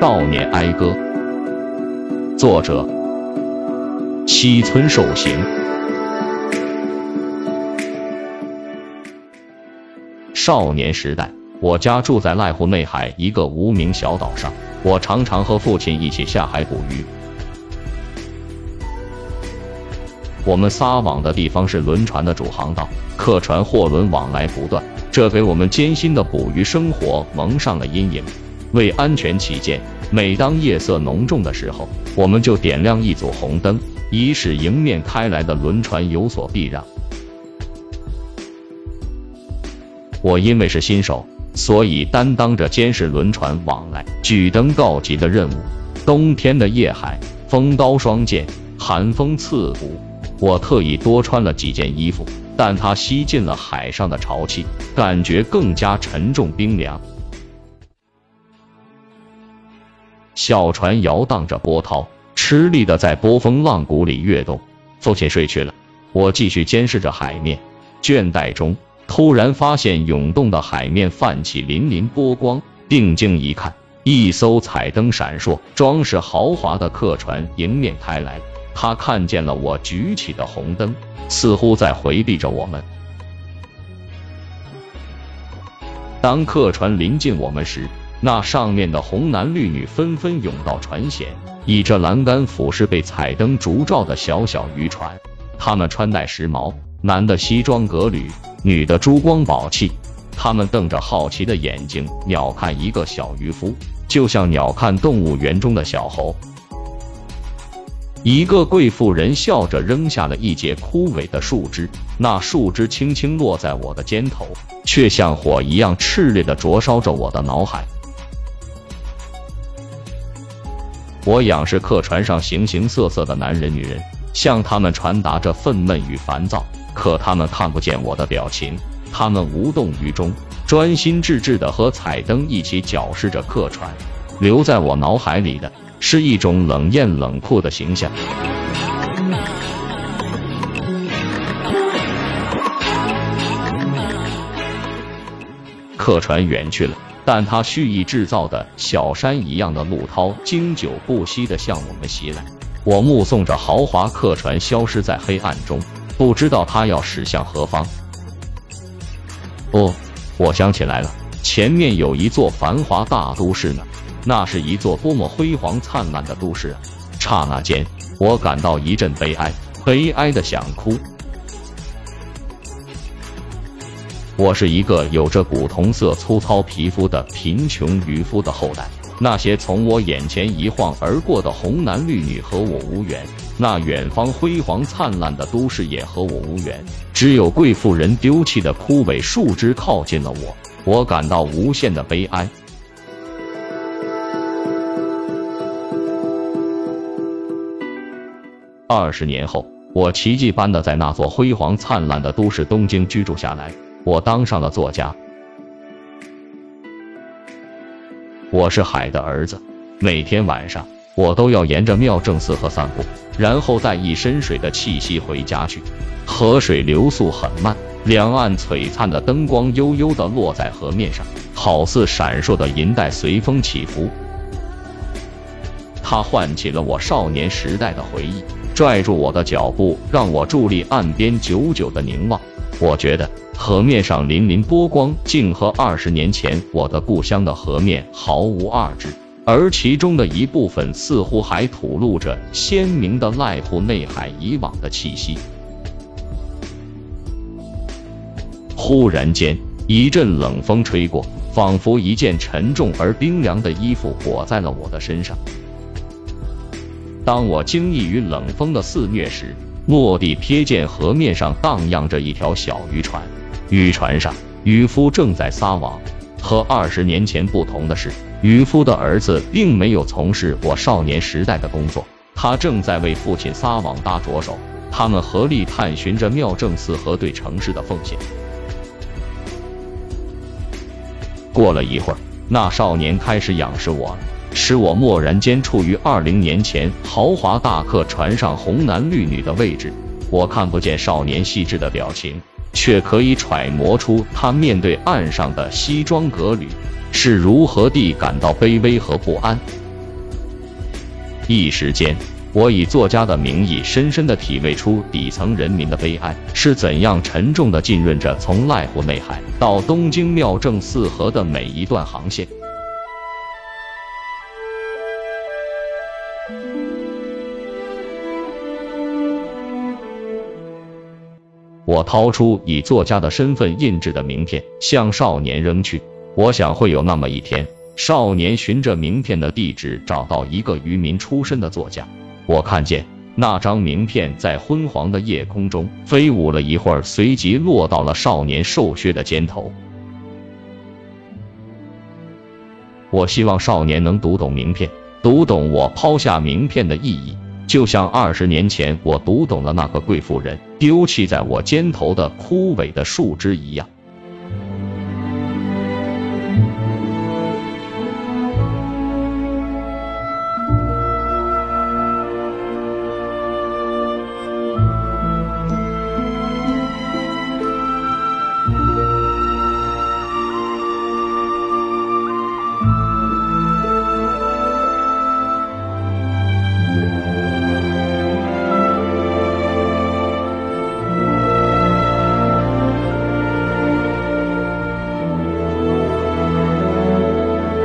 悼念哀歌，作者：西村寿行。少年时代，我家住在濑户内海一个无名小岛上，我常常和父亲一起下海捕鱼。我们撒网的地方是轮船的主航道，客船、货轮往来不断。这给我们艰辛的捕鱼生活蒙上了阴影。为安全起见，每当夜色浓重的时候，我们就点亮一组红灯，以使迎面开来的轮船有所避让。我因为是新手，所以担当着监视轮船往来、举灯告急的任务。冬天的夜海，风刀霜剑，寒风刺骨，我特意多穿了几件衣服。但它吸进了海上的潮气，感觉更加沉重冰凉。小船摇荡着波涛，吃力的在波峰浪谷里跃动。父亲睡去了，我继续监视着海面。倦怠中，突然发现涌动的海面泛起粼粼波光。定睛一看，一艘彩灯闪烁、装饰豪华的客船迎面开来。他看见了我举起的红灯。似乎在回避着我们。当客船临近我们时，那上面的红男绿女纷纷涌到船舷，倚着栏杆俯视被彩灯烛照的小小渔船。他们穿戴时髦，男的西装革履，女的珠光宝气。他们瞪着好奇的眼睛，鸟看一个小渔夫，就像鸟看动物园中的小猴。一个贵妇人笑着扔下了一截枯萎的树枝，那树枝轻轻落在我的肩头，却像火一样炽烈的灼烧着我的脑海。我仰视客船上形形色色的男人、女人，向他们传达着愤懑与烦躁，可他们看不见我的表情，他们无动于衷，专心致志的和彩灯一起搅视着客船。留在我脑海里的。是一种冷艳冷酷的形象。客船远去了，但他蓄意制造的小山一样的怒涛，经久不息的向我们袭来。我目送着豪华客船消失在黑暗中，不知道他要驶向何方。哦，我想起来了，前面有一座繁华大都市呢。那是一座多么辉煌灿烂的都市啊！刹那间，我感到一阵悲哀，悲哀的想哭。我是一个有着古铜色粗糙皮肤的贫穷渔夫的后代。那些从我眼前一晃而过的红男绿女和我无缘，那远方辉煌灿烂的都市也和我无缘。只有贵妇人丢弃的枯萎树枝靠近了我，我感到无限的悲哀。二十年后，我奇迹般的在那座辉煌灿烂的都市东京居住下来。我当上了作家。我是海的儿子。每天晚上，我都要沿着妙正寺河散步，然后带一身水的气息回家去。河水流速很慢，两岸璀璨的灯光悠悠的落在河面上，好似闪烁的银带随风起伏。它唤起了我少年时代的回忆。拽住我的脚步，让我伫立岸边，久久的凝望。我觉得河面上粼粼波光，竟和二十年前我的故乡的河面毫无二致，而其中的一部分似乎还吐露着鲜明的濑户内海以往的气息。忽然间，一阵冷风吹过，仿佛一件沉重而冰凉的衣服裹在了我的身上。当我惊异于冷风的肆虐时，蓦地瞥见河面上荡漾着一条小渔船，渔船上渔夫正在撒网。和二十年前不同的是，渔夫的儿子并没有从事我少年时代的工作，他正在为父亲撒网搭着手。他们合力探寻着妙正寺和对城市的奉献。过了一会儿，那少年开始仰视我。使我蓦然间处于二零年前豪华大客船上红男绿女的位置。我看不见少年细致的表情，却可以揣摩出他面对岸上的西装革履是如何地感到卑微和不安。一时间，我以作家的名义，深深地体味出底层人民的悲哀是怎样沉重地浸润着从濑户内海到东京妙正四河的每一段航线。我掏出以作家的身份印制的名片，向少年扔去。我想会有那么一天，少年循着名片的地址找到一个渔民出身的作家。我看见那张名片在昏黄的夜空中飞舞了一会儿，随即落到了少年瘦削的肩头。我希望少年能读懂名片，读懂我抛下名片的意义。就像二十年前我读懂了那个贵妇人丢弃在我肩头的枯萎的树枝一样。